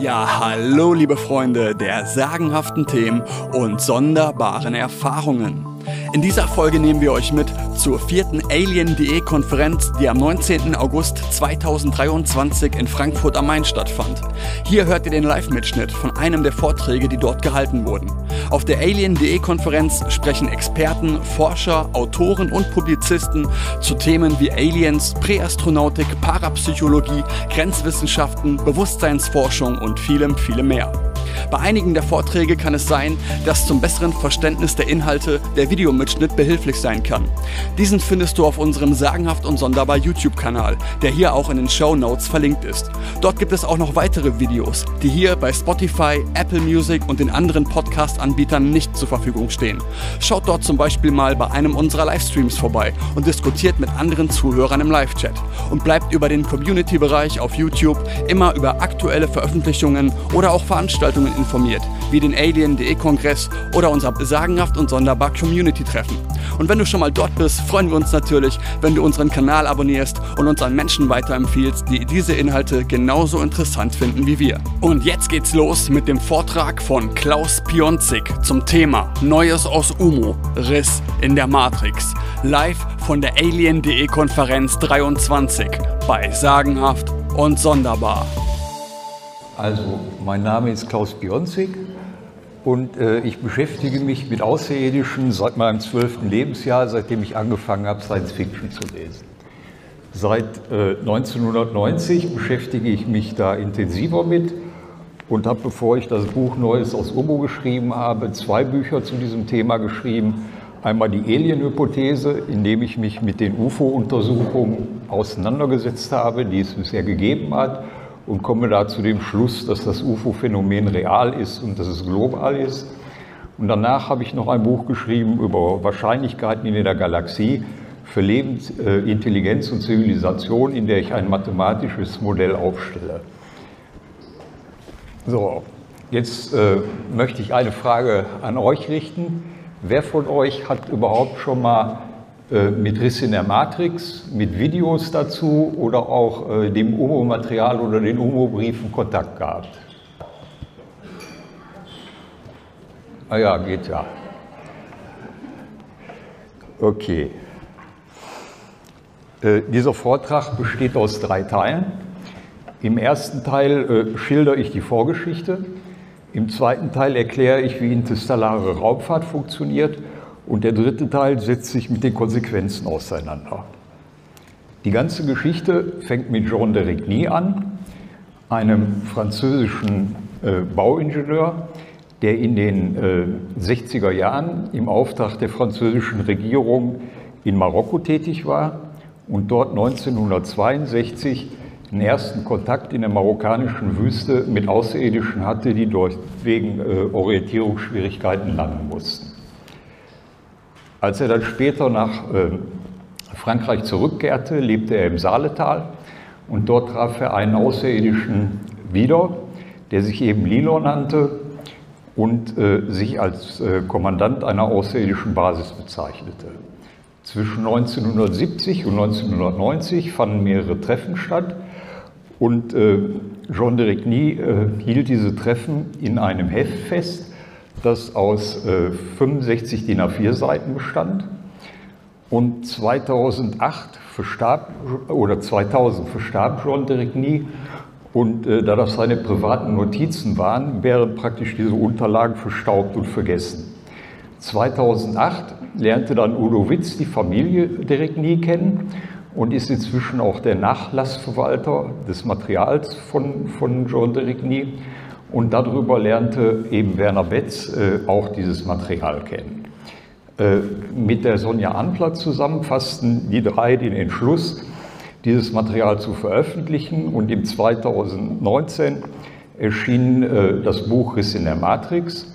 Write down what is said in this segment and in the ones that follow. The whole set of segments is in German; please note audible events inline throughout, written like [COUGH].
Ja, hallo liebe Freunde der sagenhaften Themen und sonderbaren Erfahrungen. In dieser Folge nehmen wir euch mit zur vierten Alien.de Konferenz, die am 19. August 2023 in Frankfurt am Main stattfand. Hier hört ihr den Live-Mitschnitt von einem der Vorträge, die dort gehalten wurden. Auf der Alien.de Konferenz sprechen Experten, Forscher, Autoren und Publizisten zu Themen wie Aliens, Präastronautik, Parapsychologie, Grenzwissenschaften, Bewusstseinsforschung und vielem, vielem mehr. Bei einigen der Vorträge kann es sein, dass zum besseren Verständnis der Inhalte der Videomitschnitt behilflich sein kann. Diesen findest du auf unserem Sagenhaft und Sonderbar YouTube-Kanal, der hier auch in den Show Notes verlinkt ist. Dort gibt es auch noch weitere Videos, die hier bei Spotify, Apple Music und den anderen Podcast-Anbietern nicht zur Verfügung stehen. Schaut dort zum Beispiel mal bei einem unserer Livestreams vorbei und diskutiert mit anderen Zuhörern im Live-Chat und bleibt über den Community-Bereich auf YouTube immer über aktuelle Veröffentlichungen oder auch Veranstaltungen informiert, wie den Alien.de-Kongress oder unser sagenhaft und sonderbar Community-Treffen. Und wenn du schon mal dort bist, freuen wir uns natürlich, wenn du unseren Kanal abonnierst und uns an Menschen weiterempfiehlst, die diese Inhalte genauso interessant finden wie wir. Und jetzt geht's los mit dem Vortrag von Klaus Pionzik zum Thema Neues aus Umo, Riss in der Matrix, live von der Alien.de Konferenz 23 bei Sagenhaft und Sonderbar. Also, mein Name ist Klaus Bionzig und äh, ich beschäftige mich mit Außerirdischen seit meinem zwölften Lebensjahr, seitdem ich angefangen habe, Science Fiction zu lesen. Seit äh, 1990 beschäftige ich mich da intensiver mit und habe, bevor ich das Buch Neues aus Ubo geschrieben habe, zwei Bücher zu diesem Thema geschrieben. Einmal die Alien-Hypothese, in dem ich mich mit den UFO-Untersuchungen auseinandergesetzt habe, die es bisher gegeben hat und komme da zu dem Schluss, dass das UFO-Phänomen real ist und dass es global ist. Und danach habe ich noch ein Buch geschrieben über Wahrscheinlichkeiten in der Galaxie für Leben, äh, Intelligenz und Zivilisation, in der ich ein mathematisches Modell aufstelle. So, jetzt äh, möchte ich eine Frage an euch richten. Wer von euch hat überhaupt schon mal mit Riss in der Matrix, mit Videos dazu oder auch äh, dem UMO-Material oder den UMO-Briefen Kontakt gehabt? Ah ja, geht ja. Okay. Äh, dieser Vortrag besteht aus drei Teilen. Im ersten Teil äh, schildere ich die Vorgeschichte. Im zweiten Teil erkläre ich, wie interstellare Raumfahrt funktioniert und der dritte Teil setzt sich mit den Konsequenzen auseinander. Die ganze Geschichte fängt mit Jean de Rigny an, einem französischen äh, Bauingenieur, der in den äh, 60er Jahren im Auftrag der französischen Regierung in Marokko tätig war und dort 1962 den ersten Kontakt in der marokkanischen Wüste mit Außerirdischen hatte, die dort wegen äh, Orientierungsschwierigkeiten landen mussten. Als er dann später nach ähm, Frankreich zurückkehrte, lebte er im Saaletal und dort traf er einen Außerirdischen wieder, der sich eben Lilo nannte und äh, sich als äh, Kommandant einer außerirdischen Basis bezeichnete. Zwischen 1970 und 1990 fanden mehrere Treffen statt und äh, Jean de Rigny hielt diese Treffen in einem Heft fest, das aus äh, 65 DIN A4 Seiten bestand. Und 2008 verstarb, oder 2000 verstarb de Rigny. Und äh, da das seine privaten Notizen waren, wären praktisch diese Unterlagen verstaubt und vergessen. 2008 lernte dann Udo Witz die Familie de Rigny kennen und ist inzwischen auch der Nachlassverwalter des Materials von, von de Rigny. Und darüber lernte eben Werner Betz äh, auch dieses Material kennen. Äh, mit der Sonja Anplatz zusammen fassten die drei den Entschluss, dieses Material zu veröffentlichen. Und im 2019 erschien äh, das Buch Riss in der Matrix,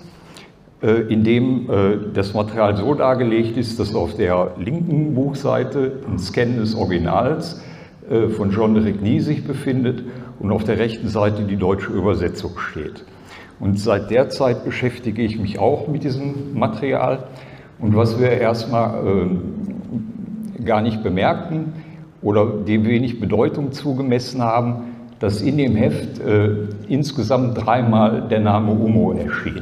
äh, in dem äh, das Material so dargelegt ist, dass auf der linken Buchseite ein Scan des Originals äh, von John Rigny sich befindet und auf der rechten Seite die deutsche Übersetzung steht. Und seit der Zeit beschäftige ich mich auch mit diesem Material. Und was wir erstmal äh, gar nicht bemerkten oder dem wenig Bedeutung zugemessen haben, dass in dem Heft äh, insgesamt dreimal der Name UMO erschien.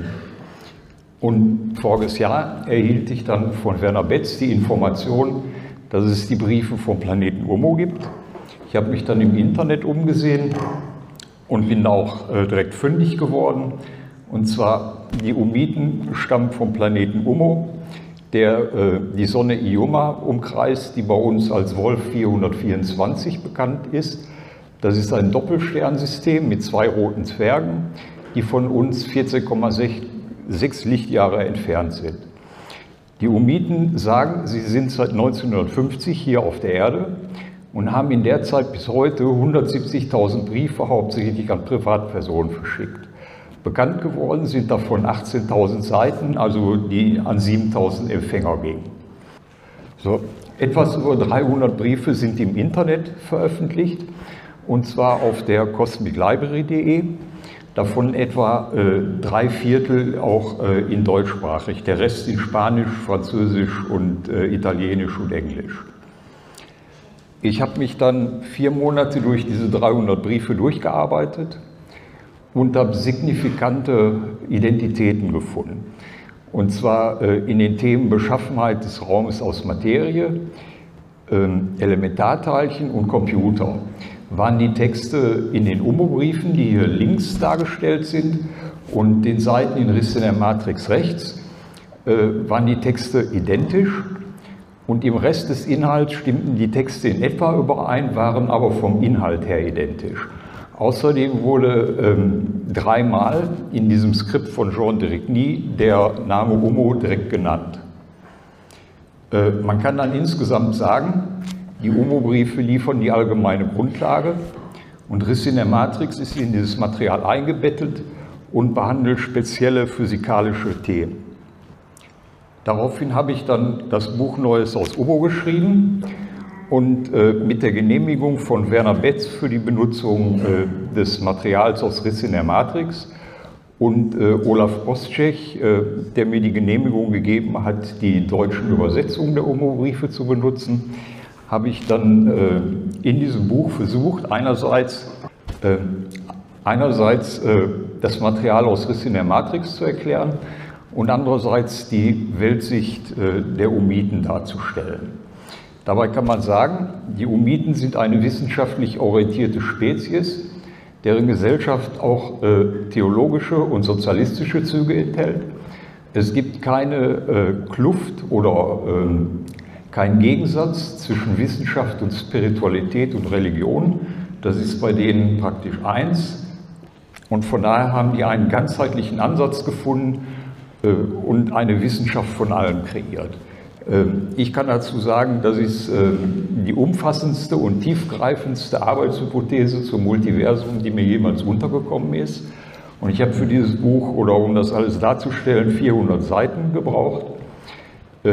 Und voriges Jahr erhielt ich dann von Werner Betz die Information, dass es die Briefe vom Planeten UMO gibt. Ich habe mich dann im Internet umgesehen und bin auch äh, direkt fündig geworden. Und zwar, die Umiten stammen vom Planeten Ummo, der äh, die Sonne Ioma umkreist, die bei uns als Wolf 424 bekannt ist. Das ist ein Doppelsternsystem mit zwei roten Zwergen, die von uns 14,6 Lichtjahre entfernt sind. Die Umiten sagen, sie sind seit 1950 hier auf der Erde und haben in der Zeit bis heute 170.000 Briefe hauptsächlich an Privatpersonen verschickt. Bekannt geworden sind davon 18.000 Seiten, also die an 7.000 Empfänger gingen. So, etwas über 300 Briefe sind im Internet veröffentlicht, und zwar auf der cosmiclibrary.de. Davon etwa äh, drei Viertel auch äh, in deutschsprachig, der Rest in Spanisch, Französisch und äh, Italienisch und Englisch. Ich habe mich dann vier Monate durch diese 300 Briefe durchgearbeitet und habe signifikante Identitäten gefunden. Und zwar äh, in den Themen Beschaffenheit des Raumes aus Materie, ähm, Elementarteilchen und Computer waren die Texte in den UMO-Briefen, die hier links dargestellt sind, und den Seiten in Riss in der Matrix rechts, äh, waren die Texte identisch und im Rest des Inhalts stimmten die Texte in etwa überein, waren aber vom Inhalt her identisch. Außerdem wurde ähm, dreimal in diesem Skript von Jean Dirigny der Name Umo direkt genannt. Äh, man kann dann insgesamt sagen, die Umo-Briefe liefern die allgemeine Grundlage und Riss in der Matrix ist in dieses Material eingebettet und behandelt spezielle physikalische Themen. Daraufhin habe ich dann das Buch Neues aus Obo geschrieben und äh, mit der Genehmigung von Werner Betz für die Benutzung äh, des Materials aus Riss in der Matrix und äh, Olaf Boschek, äh, der mir die Genehmigung gegeben hat, die deutschen Übersetzungen der Omo-Briefe zu benutzen, habe ich dann äh, in diesem Buch versucht, einerseits, äh, einerseits das Material aus Riss in der Matrix zu erklären, und andererseits die Weltsicht äh, der Umiten darzustellen. Dabei kann man sagen, die Umiten sind eine wissenschaftlich orientierte Spezies, deren Gesellschaft auch äh, theologische und sozialistische Züge enthält. Es gibt keine äh, Kluft oder ähm, keinen Gegensatz zwischen Wissenschaft und Spiritualität und Religion. Das ist bei denen praktisch eins. Und von daher haben die einen ganzheitlichen Ansatz gefunden, und eine Wissenschaft von allem kreiert. Ähm, ich kann dazu sagen, das ist ähm, die umfassendste und tiefgreifendste Arbeitshypothese zum Multiversum, die mir jemals untergekommen ist. Und ich habe für dieses Buch, oder um das alles darzustellen, 400 Seiten gebraucht. Äh,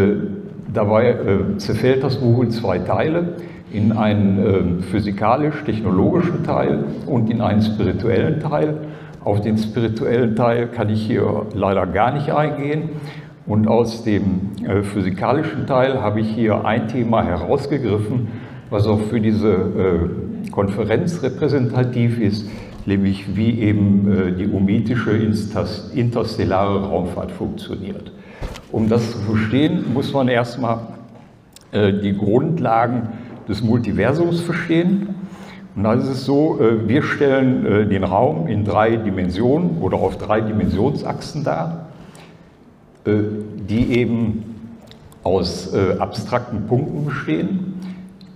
dabei äh, zerfällt das Buch in zwei Teile, in einen physikalisch-technologischen Teil und in einen spirituellen Teil. Auf den spirituellen Teil kann ich hier leider gar nicht eingehen. Und aus dem äh, physikalischen Teil habe ich hier ein Thema herausgegriffen, was auch für diese äh, Konferenz repräsentativ ist, nämlich wie eben äh, die umitische interstellare Raumfahrt funktioniert. Um das zu verstehen, muss man erstmal die Grundlagen des Multiversums verstehen. Und da ist es so, äh, wir stellen äh, den Raum in drei Dimensionen oder auf drei Dimensionsachsen dar, äh, die eben aus abstrakten Punkten bestehen,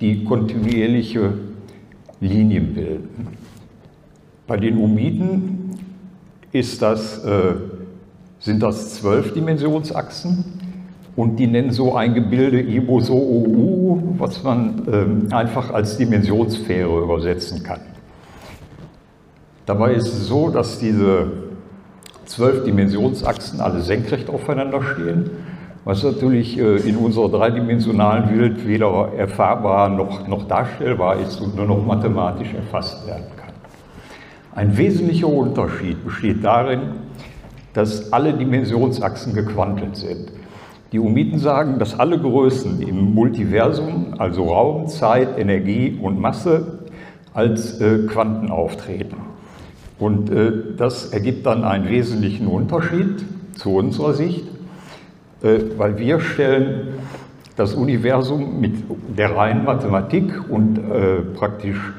die kontinuierliche Linien bilden. Bei den Umiden ist das, sind das zwölf Dimensionsachsen und die nennen so ein Gebilde Ibo so OU, was man ähm, einfach als Dimensionssphäre übersetzen kann. Dabei ist es so, dass diese zwölf Dimensionsachsen alle senkrecht aufeinander stehen, was natürlich äh, in unserer dreidimensionalen Welt weder erfahrbar noch, noch darstellbar ist und nur noch mathematisch erfasst werden kann. Ein wesentlicher Unterschied besteht darin, dass alle Dimensionsachsen gequantelt sind. Die Umiten sagen, dass alle Größen im Multiversum, also Raum, Zeit, Energie und Masse, als äh, Quanten auftreten. Und äh, das ergibt dann einen wesentlichen Unterschied zu unserer Sicht, äh, weil wir stellen das Universum mit der reinen Mathematik und praktisch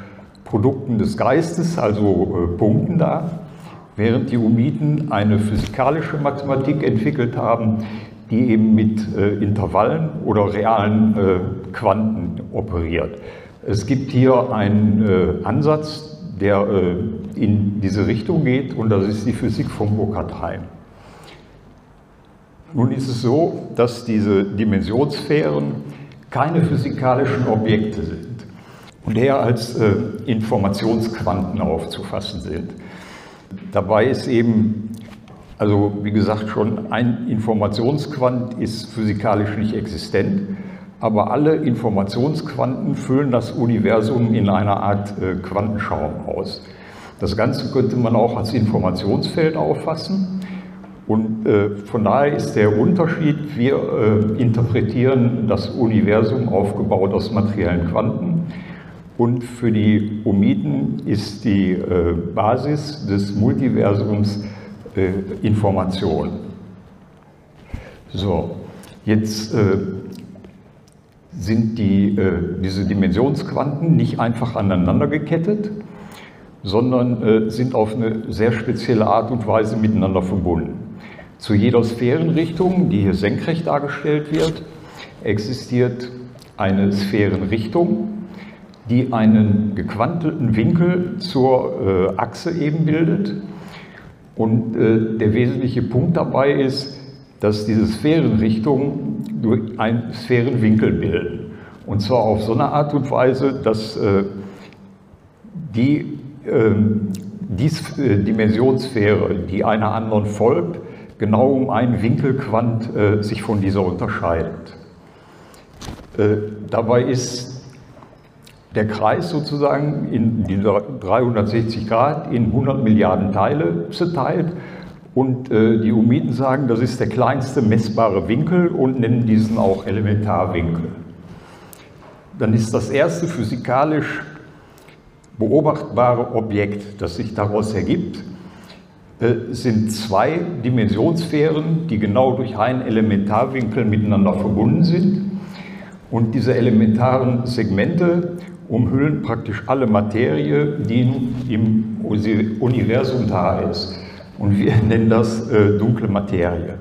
Produkten des Geistes, also Punkten dar, während die Umiden eine physikalische Mathematik entwickelt haben, die eben mit äh, Intervallen oder realen äh, Quanten operiert. Es gibt hier einen äh, Ansatz, der äh, in diese Richtung geht und das ist die Physik von Burkhardt-Heim. Nun ist es so, dass diese Dimensionssphären keine physikalischen Objekte sind und eher als äh, Informationsquanten aufzufassen sind. Dabei ist eben, also wie gesagt schon, ein Informationsquant ist physikalisch nicht existent, aber alle Informationsquanten füllen das Universum in einer Art äh, Quantenschaum aus. Das Ganze könnte man auch als Informationsfeld auffassen. Und äh, von daher ist der Unterschied, wir äh, interpretieren das Universum aufgebaut aus materiellen Quanten und für die Omiden ist die Basis des Multiversums äh, Information. So, jetzt äh, sind die, äh, diese Dimensionsquanten nicht einfach aneinander gekettet, sondern äh, sind auf eine sehr spezielle Art und Weise miteinander verbunden. Zu jeder Sphärenrichtung, die hier senkrecht dargestellt wird, existiert eine Sphärenrichtung, die einen gequantelten Winkel zur äh, Achse eben bildet. Und äh, der wesentliche Punkt dabei ist, dass diese Sphärenrichtungen durch einen Sphärenwinkel bilden. Und zwar auf so eine Art und Weise, dass äh, die, ähm, die äh, Dimensionssphäre, die einer anderen folgt, genau um einen Winkelquant äh, sich von dieser unterscheidet. Äh, dabei ist der Kreis sozusagen in dieser 360 Grad in 100 Milliarden Teile zerteilt und äh, die Umiden sagen, das ist der kleinste messbare Winkel und nennen diesen auch Elementarwinkel. Dann ist das erste physikalisch beobachtbare Objekt, das sich daraus ergibt, äh, sind zwei Dimensionssphären, die genau durch einen Elementarwinkel miteinander verbunden sind. Und diese elementaren Segmente umhüllen praktisch alle Materie, die im Universum da ist. Und wir [LAUGHS] nennen das äh, dunkle Materie.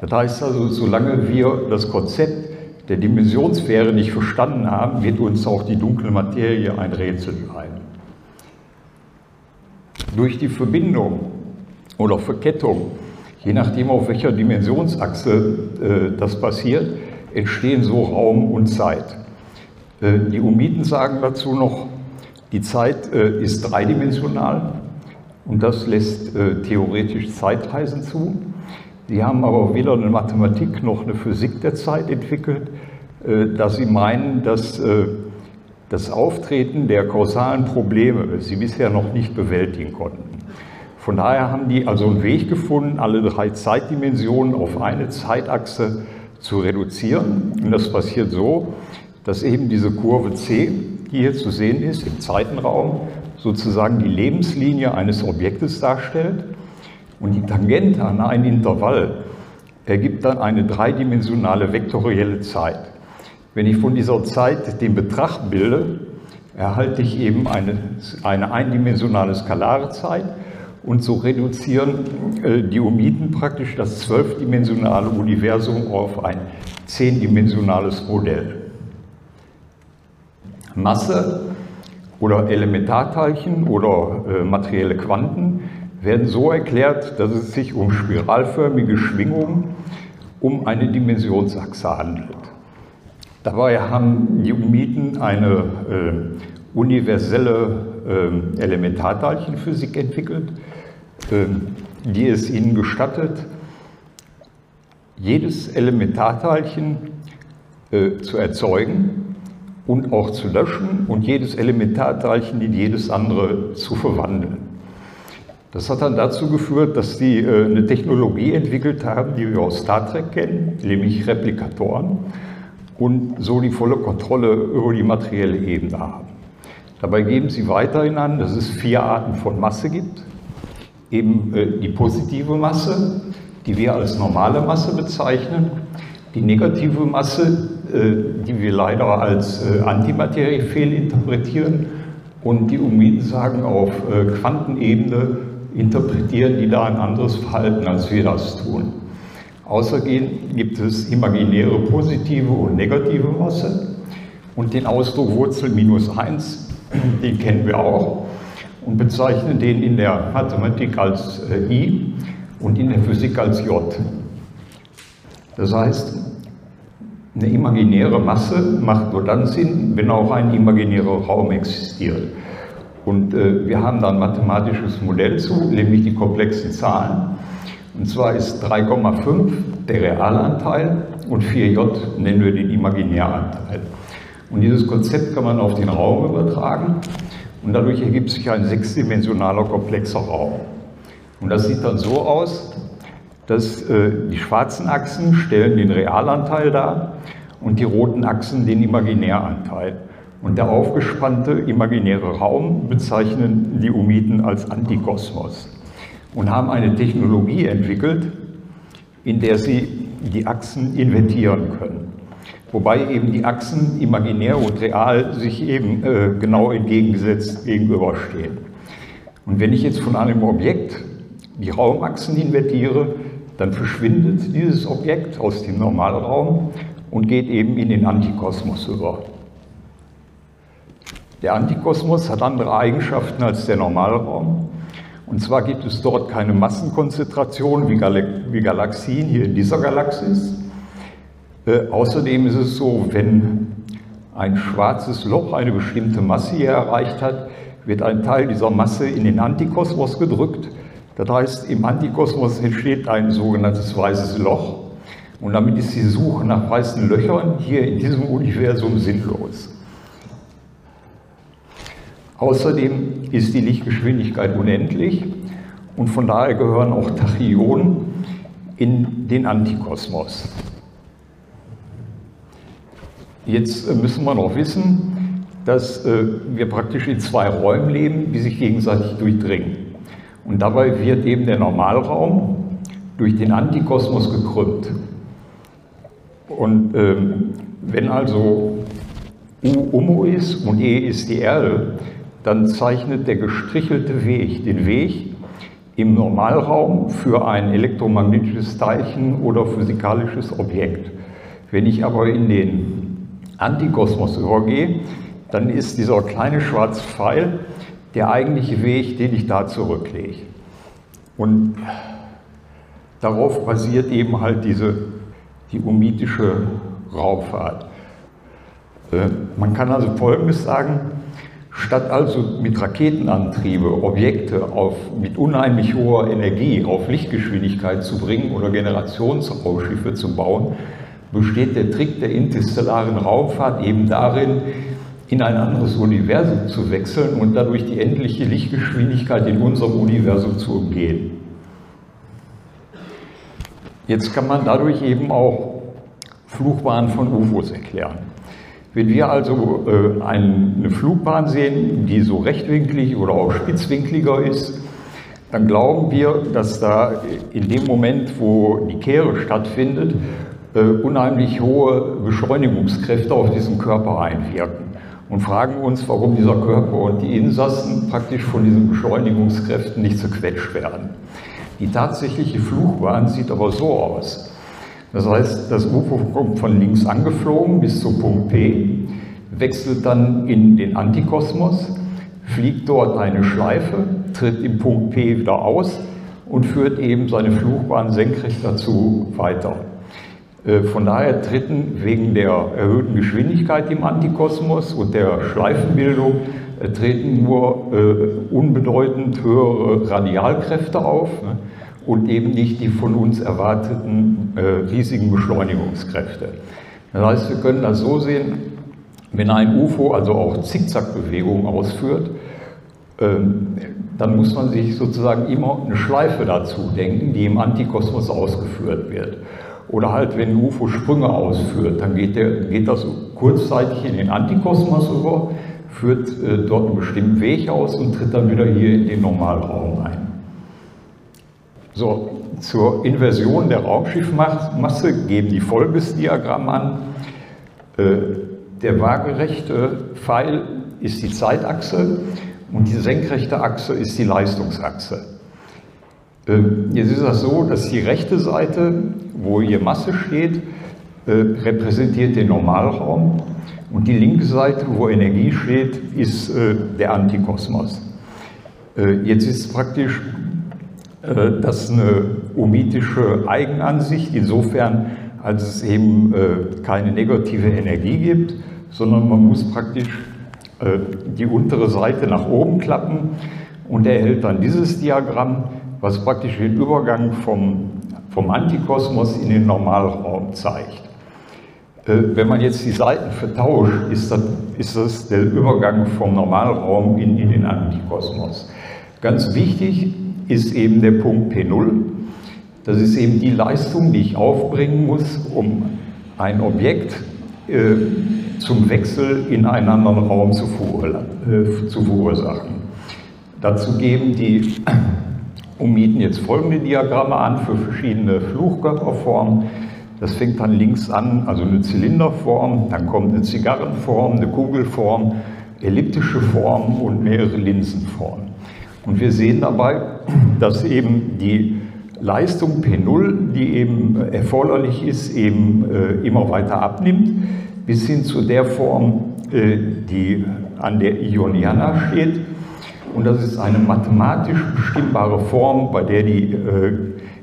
Das heißt also, solange wir das Konzept der Dimensionssphäre nicht verstanden haben, wird uns auch die dunkle Materie ein Rätsel bleiben. Durch die Verbindung oder Verkettung, je nachdem auf welcher Dimensionsachse äh, das passiert, entstehen so Raum und Zeit. Äh, die Umiten sagen dazu noch, die Zeit äh, ist dreidimensional und das lässt äh, theoretisch Zeitreisen zu. Sie haben aber weder eine Mathematik noch eine Physik der Zeit entwickelt, da sie meinen, dass das Auftreten der kausalen Probleme sie bisher noch nicht bewältigen konnten. Von daher haben die also einen Weg gefunden, alle drei Zeitdimensionen auf eine Zeitachse zu reduzieren. Und das passiert so, dass eben diese Kurve C, die hier zu sehen ist, im Zeitenraum, sozusagen die Lebenslinie eines Objektes darstellt. Und die Tangente an ein Intervall ergibt dann eine dreidimensionale vektorielle Zeit. Wenn ich von dieser Zeit den Betracht bilde, erhalte ich eben eine, eine eindimensionale skalare Zeit und so reduzieren äh, die Umiden praktisch das zwölfdimensionale Universum auf ein zehndimensionales Modell. Masse oder Elementarteilchen oder äh, materielle Quanten werden so erklärt, dass es sich um spiralförmige Schwingungen um eine Dimensionsachse handelt. Dabei haben die Umiden eine äh, universelle äh, Elementarteilchenphysik entwickelt, äh, die es ihnen gestattet, jedes Elementarteilchen äh, zu erzeugen und auch zu löschen und jedes Elementarteilchen in jedes andere zu verwandeln. Das hat dann dazu geführt, dass die äh, eine Technologie entwickelt haben, die wir aus Star Trek kennen, nämlich Replikatoren, und so die volle Kontrolle über die materielle Ebene haben. Dabei geben sie weiterhin an, dass es vier Arten von Masse gibt. Eben äh, die positive Masse, die wir als normale Masse bezeichnen, die negative Masse, die wir leider als äh, Antimaterie fehlinterpretieren und die Umiden sagen, auf äh, Quantenebene interpretieren die da ein anderes Verhalten, als wir das tun. Außerdem gibt es imaginäre positive und negative Masse und den Ausdruck Wurzel minus 1, den kennen wir auch und bezeichnen den in der Mathematik als I und in der Physik als J. Das heißt, eine imaginäre Masse macht nur dann Sinn, wenn auch ein imaginärer Raum existiert. Und äh, wir haben da ein mathematisches Modell zu, nämlich die komplexen Zahlen. Und zwar ist 3,5 der Realanteil und 4j nennen wir den Imaginäranteil. Und dieses Konzept kann man auf den Raum übertragen und dadurch ergibt sich ein sechsdimensionaler komplexer Raum. Und das sieht dann so aus, dass äh, die schwarzen Achsen stellen den Realanteil dar und die roten Achsen den Imaginäranteil. Und der aufgespannte imaginäre Raum bezeichnen die Umiten als Antikosmos und haben eine Technologie entwickelt, in der sie die Achsen invertieren können. Wobei eben die Achsen imaginär und real sich eben äh, genau entgegengesetzt gegenüberstehen. Und wenn ich jetzt von einem Objekt die Raumachsen invertiere, dann verschwindet dieses Objekt aus dem Normalraum und geht eben in den Antikosmos über. Der Antikosmos hat andere Eigenschaften als der Normalraum. Und zwar gibt es dort keine Massenkonzentration wie, Gal wie Galaxien hier in dieser Galaxis. Äh, außerdem ist es so, wenn ein schwarzes Loch eine bestimmte Masse hier erreicht hat, wird ein Teil dieser Masse in den Antikosmos gedrückt. Das heißt, im Antikosmos entsteht ein sogenanntes weißes Loch. Und damit ist die Suche nach weißen Löchern hier in diesem Universum sinnlos. Außerdem ist die Lichtgeschwindigkeit unendlich und von daher gehören auch Tachyonen in den Antikosmos. Jetzt äh, müssen wir noch wissen, dass äh, wir praktisch in zwei Räumen leben, die sich gegenseitig durchdringen. Und dabei wird eben der Normalraum durch den Antikosmos gekrümmt. Und ähm, wenn also U Umo ist und E ist die Erde, dann zeichnet der gestrichelte Weg den Weg im Normalraum für ein elektromagnetisches Teilchen oder physikalisches Objekt. Wenn ich aber in den Antikosmos übergehe, dann ist dieser kleine schwarze Pfeil der eigentliche Weg, den ich da zurücklege. Und darauf basiert eben halt diese, die umitische Raumfahrt. Äh, man kann also Folgendes sagen, Statt also mit Raketenantriebe Objekte auf, mit unheimlich hoher Energie auf Lichtgeschwindigkeit zu bringen oder Generationsraumschiffe zu bauen, besteht der Trick der interstellaren Raumfahrt eben darin, in ein anderes Universum zu wechseln und dadurch die endliche Lichtgeschwindigkeit in unserem Universum zu umgehen. Jetzt kann man dadurch eben auch Flugbahnen von UFOs erklären. Wenn wir also äh, eine Flugbahn sehen, die so rechtwinklig oder auch spitzwinkliger ist, dann glauben wir, dass da in dem Moment, wo die Kehre stattfindet, äh, unheimlich hohe Beschleunigungskräfte auf diesen Körper einwirken und fragen uns, warum dieser Körper und die Insassen praktisch von diesen Beschleunigungskräften nicht zerquetscht werden. Die tatsächliche Flugbahn sieht aber so aus. Das heißt, das UFO kommt von links angeflogen bis zum Punkt P, wechselt dann in den Antikosmos, fliegt dort eine Schleife, tritt im Punkt P wieder aus und führt eben seine Flugbahn senkrecht dazu weiter. Äh, von daher treten wegen der erhöhten Geschwindigkeit im Antikosmos und der Schleifenbildung äh, treten nur äh, unbedeutend höhere Radialkräfte auf. Ne? und eben nicht die von uns erwarteten äh, riesigen Beschleunigungskräfte. Das heißt, wir können das so sehen, wenn ein UFO also auch Zickzackbewegungen ausführt, ähm, dann muss man sich sozusagen immer eine Schleife dazu denken, die im Antikosmos ausgeführt wird. Oder halt, wenn ein UFO Sprünge ausführt, dann geht, der, geht das kurzzeitig in den Antikosmos über, führt äh, dort einen bestimmten Weg aus und tritt dann wieder hier in den Normalraum ein. So, zur Inversion der Raumschiffmasse geben die folgendes Diagramm an. Äh, der waagerechte Pfeil ist die Zeitachse und die senkrechte Achse ist die Leistungsachse. Äh, jetzt ist das so, dass die rechte Seite, wo hier Masse steht, äh, repräsentiert den Normalraum und die linke Seite, wo Energie steht, ist der Antikosmos. Jetzt ist praktisch äh, das eine omitische Eigenansicht, insofern als es eben äh, keine negative Energie gibt, sondern man muss praktisch äh, die untere Seite nach oben klappen und erhält dann dieses Diagramm, was praktisch den Übergang vom, vom Antikosmos in den Normalraum zeigt. Wenn man jetzt die Seiten vertauscht, ist das, ist das der Übergang vom Normalraum in, in den Antikosmos. Ganz wichtig, ist eben der Punkt P0. Das ist eben die Leistung, die ich aufbringen muss, um ein Objekt äh, zum Wechsel in einen anderen Raum zu, äh, zu verursachen. Dazu geben die Ummieten jetzt folgende Diagramme an für verschiedene Fluchkörperformen. Das fängt dann links an, also eine Zylinderform, dann kommt eine Zigarrenform, eine Kugelform, elliptische Form und mehrere Linsenformen. Und wir sehen dabei, dass eben die Leistung P0, die eben erforderlich ist, eben äh, immer weiter abnimmt, bis hin zu der Form, äh, die an der Ioniana steht. Und das ist eine mathematisch bestimmbare Form, bei der die äh,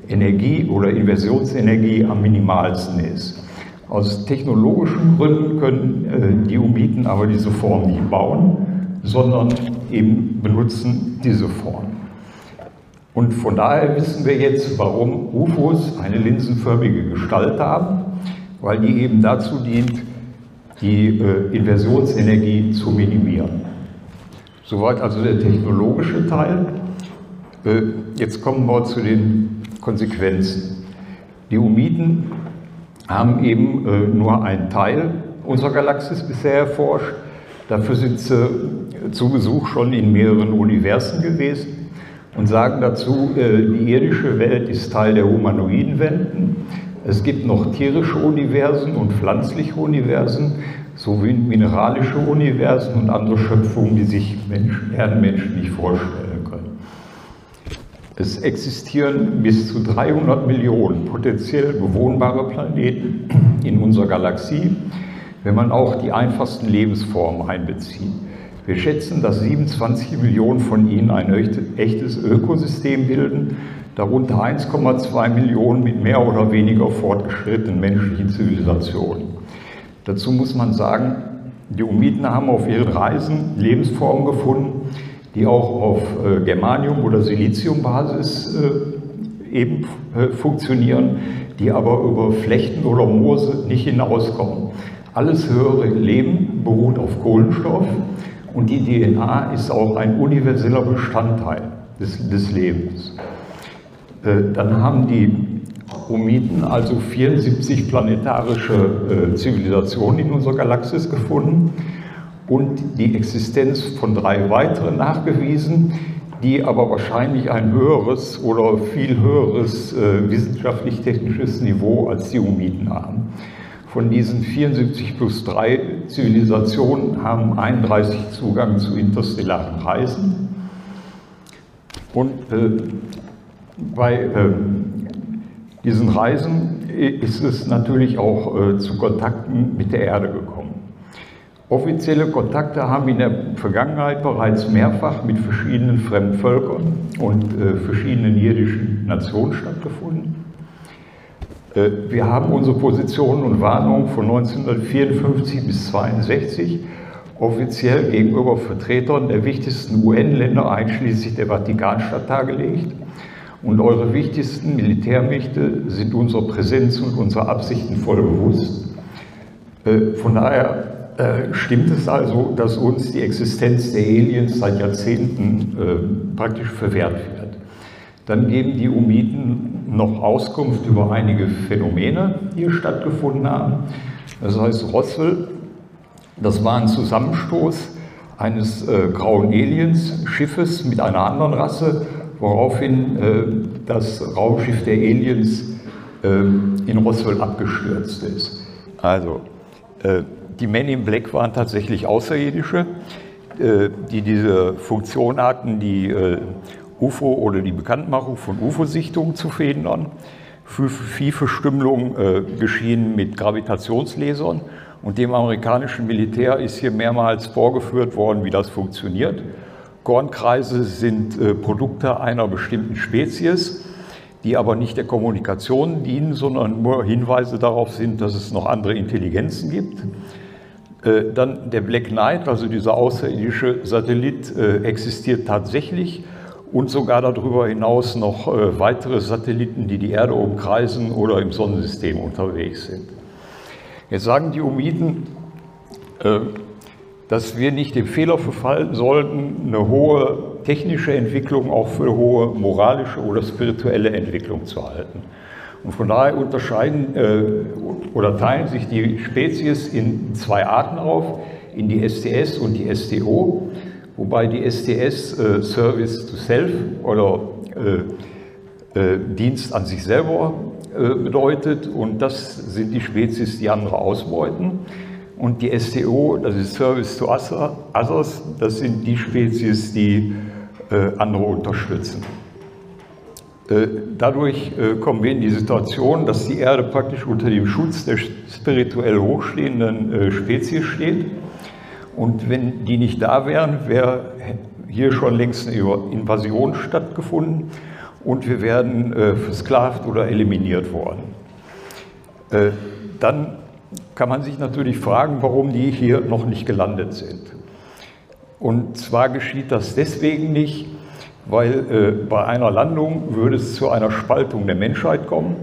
Energie oder Inversionsenergie am minimalsten ist. Aus technologischen Gründen können die Umiten aber diese Form nicht bauen, sondern eben benutzen diese Form. Und von daher wissen wir jetzt, warum UFOs eine linsenförmige Gestalt haben, weil die eben dazu dient, die äh, Inversionsenergie zu minimieren. Soweit also der technologische Teil. Äh, jetzt kommen wir zu den Konsequenzen. Die Umiden haben eben äh, nur einen Teil unserer Galaxis bisher erforscht. Dafür sind sie zu Besuch schon in mehreren Universen gewesen und sagen dazu, äh, die irdische Welt ist Teil der humanoiden Welten. Es gibt noch tierische Universen und pflanzliche Universen sowie mineralische Universen und andere Schöpfungen, die sich Menschen, Erdenmenschen nicht vorstellen können. Es existieren bis zu 300 Millionen potenziell bewohnbare Planeten in unserer Galaxie, wenn man auch die einfachsten Lebensformen einbezieht. Wir schätzen, dass 27 Millionen von ihnen ein echtes Ökosystem bilden, darunter 1,2 Millionen mit mehr oder weniger fortgeschrittenen menschlichen Zivilisationen. Dazu muss man sagen, die Umiten haben auf ihren Reisen Lebensformen gefunden, die auch auf äh, Germanium- oder Siliziumbasis äh, eben äh, funktionieren, die aber über Flechten oder Moose nicht hinauskommen. Alles höhere Leben beruht auf Kohlenstoff und die DNA ist auch ein universeller Bestandteil des, des Lebens. Dann haben die Umiten also 74 planetarische äh, Zivilisationen in unserer Galaxis gefunden und die Existenz von drei weiteren nachgewiesen, die aber wahrscheinlich ein höheres oder viel höheres äh, wissenschaftlich-technisches Niveau als die Umiten haben. Von diesen 74 plus 3 Zivilisationen haben 31 Zugang zu interstellaren Reisen. Und äh, bei äh, diesen Reisen ist es natürlich auch äh, zu Kontakten mit der Erde gekommen. Offizielle Kontakte haben in der Vergangenheit bereits mehrfach mit verschiedenen fremden Völkern und äh, verschiedenen irdischen Nationen stattgefunden. Äh, wir haben unsere Positionen und Warnungen von 1954 bis 1962 offiziell gegenüber Vertretern der wichtigsten UN-Länder einschließlich der Vatikanstadt dargelegt. Und eure wichtigsten Militärmächte sind unserer Präsenz und unserer Absichten voll bewusst. Äh, von daher äh, stimmt es also, dass uns die Existenz der Aliens seit Jahrzehnten praktisch verwehrt wird. Dann geben die Umiten noch Auskunft über einige Phänomene, die hier stattgefunden haben. Das heißt, Roswell, das war ein Zusammenstoß eines äh, grauen Aliens, Schiffes mit einer anderen Rasse, woraufhin äh, das Raumschiff der Aliens äh, in Roswell abgestürzt ist. Also, äh, die Men in Black waren tatsächlich Außerirdische, äh, die diese Funktion hatten, die UFO oder die Bekanntmachung von UFO-Sichtungen zu verhindern. FIFA-Stümmelung äh, geschehen mit Gravitationslasern und dem amerikanischen Militär ist hier mehrmals vorgeführt worden, wie das funktioniert. Kornkreise sind äh, Produkte einer bestimmten Spezies, die aber nicht der Kommunikation dienen, sondern nur Hinweise darauf sind, dass es noch andere Intelligenzen gibt. Äh, dann der Black Knight, also dieser außerirdische Satellit, äh, existiert tatsächlich und sogar darüber hinaus noch weitere Satelliten, die die Erde umkreisen oder im Sonnensystem unterwegs sind. Jetzt sagen die Umiden, dass wir nicht dem Fehler verfallen sollten, eine hohe technische Entwicklung auch für eine hohe moralische oder spirituelle Entwicklung zu halten. Und von daher unterscheiden äh, oder teilen sich die Spezies in zwei Arten auf, in die STS und die STO wobei die STS äh, Service to Self oder äh, äh, Dienst an sich selber äh, bedeutet und das sind die Spezies, die andere ausbeuten. Und die STO, das ist Service to Others, das sind die Spezies, die äh, andere unterstützen. Äh, dadurch kommen wir in die Situation, dass die Erde praktisch unter dem Schutz der spirituell hochstehenden Spezies steht und wenn die nicht da wären, wäre hier schon längst eine Invasion stattgefunden und wir wären äh, versklavt oder eliminiert worden. Äh, dann kann man sich natürlich fragen, warum die hier noch nicht gelandet sind. Und zwar geschieht das deswegen nicht, weil äh, bei einer Landung würde es zu einer Spaltung der Menschheit kommen,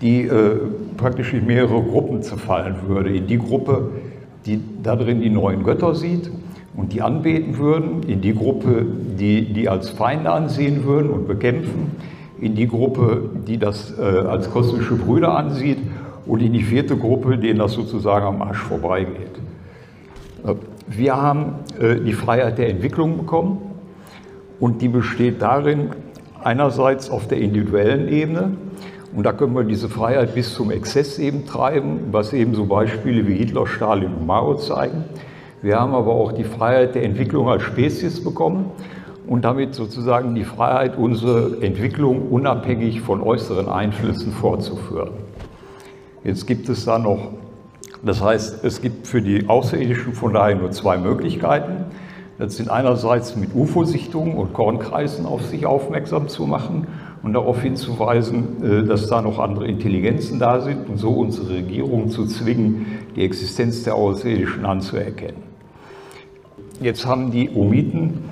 die äh, praktisch in mehrere Gruppen zerfallen würde. In die Gruppe, die darin die neuen Götter sieht und die anbeten würden, in die Gruppe, die die als Feinde ansehen würden und bekämpfen, in die Gruppe, die das äh, als kosmische Brüder ansieht und in die vierte Gruppe, denen das sozusagen am Arsch vorbeigeht. Äh, wir haben äh, die Freiheit der Entwicklung bekommen und die besteht darin, einerseits auf der individuellen Ebene, und da können wir diese Freiheit bis zum Exzess eben treiben, was eben so Beispiele wie Hitler, Stalin und Mao zeigen. Wir haben aber auch die Freiheit der Entwicklung als Spezies bekommen und damit sozusagen die Freiheit, unsere Entwicklung unabhängig von äußeren Einflüssen fortzuführen. Jetzt gibt es da noch, das heißt, es gibt für die Außerirdischen von daher nur zwei Möglichkeiten. Das sind einerseits mit UFO-Sichtungen und Kornkreisen auf sich aufmerksam zu machen und darauf hinzuweisen, äh, dass da noch andere Intelligenzen da sind und so unsere Regierung zu zwingen, die Existenz der Außerirdischen anzuerkennen. Jetzt haben die Omiten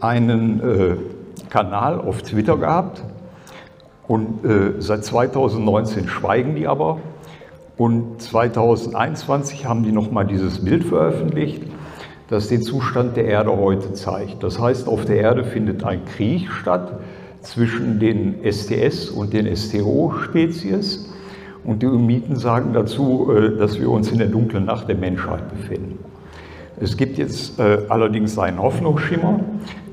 einen äh, Kanal auf Twitter gehabt und äh, seit 2019 schweigen die aber und 2021 haben die nochmal dieses Bild veröffentlicht, das den Zustand der Erde heute zeigt. Das heißt, auf der Erde findet ein Krieg statt, zwischen den STS und den STO-Spezies. Und die Umiten sagen dazu, äh, dass wir uns in der dunklen Nacht der Menschheit befinden. Es gibt jetzt äh, allerdings einen Hoffnungsschimmer,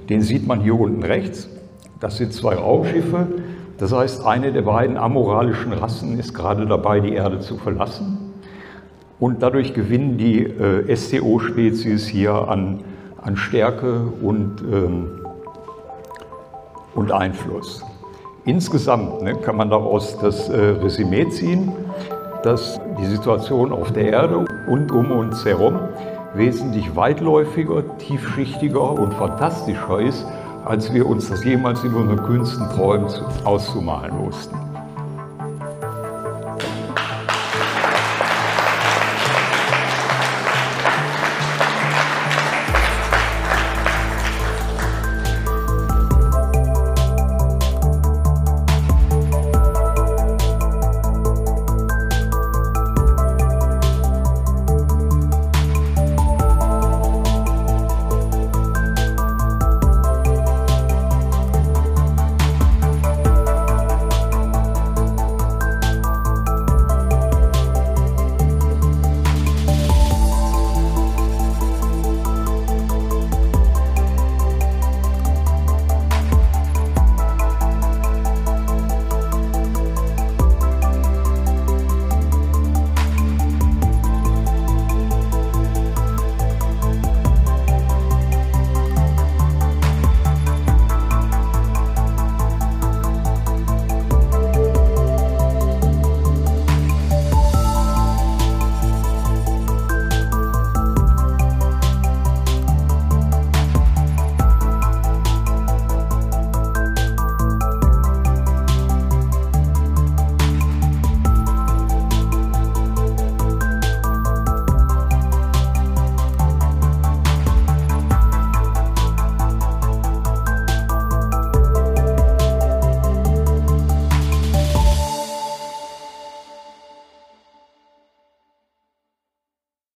den sieht man hier unten rechts. Das sind zwei Raumschiffe. Das heißt, eine der beiden amoralischen Rassen ist gerade dabei, die Erde zu verlassen. Und dadurch gewinnen die äh, STO-Spezies hier an, an Stärke und ähm, und Einfluss. Insgesamt ne, kann man daraus das äh, Resümee ziehen, dass die Situation auf der Erde und um uns herum wesentlich weitläufiger, tiefschichtiger und fantastischer ist, als wir uns das jemals in unseren kühnsten Träumen auszumalen wussten.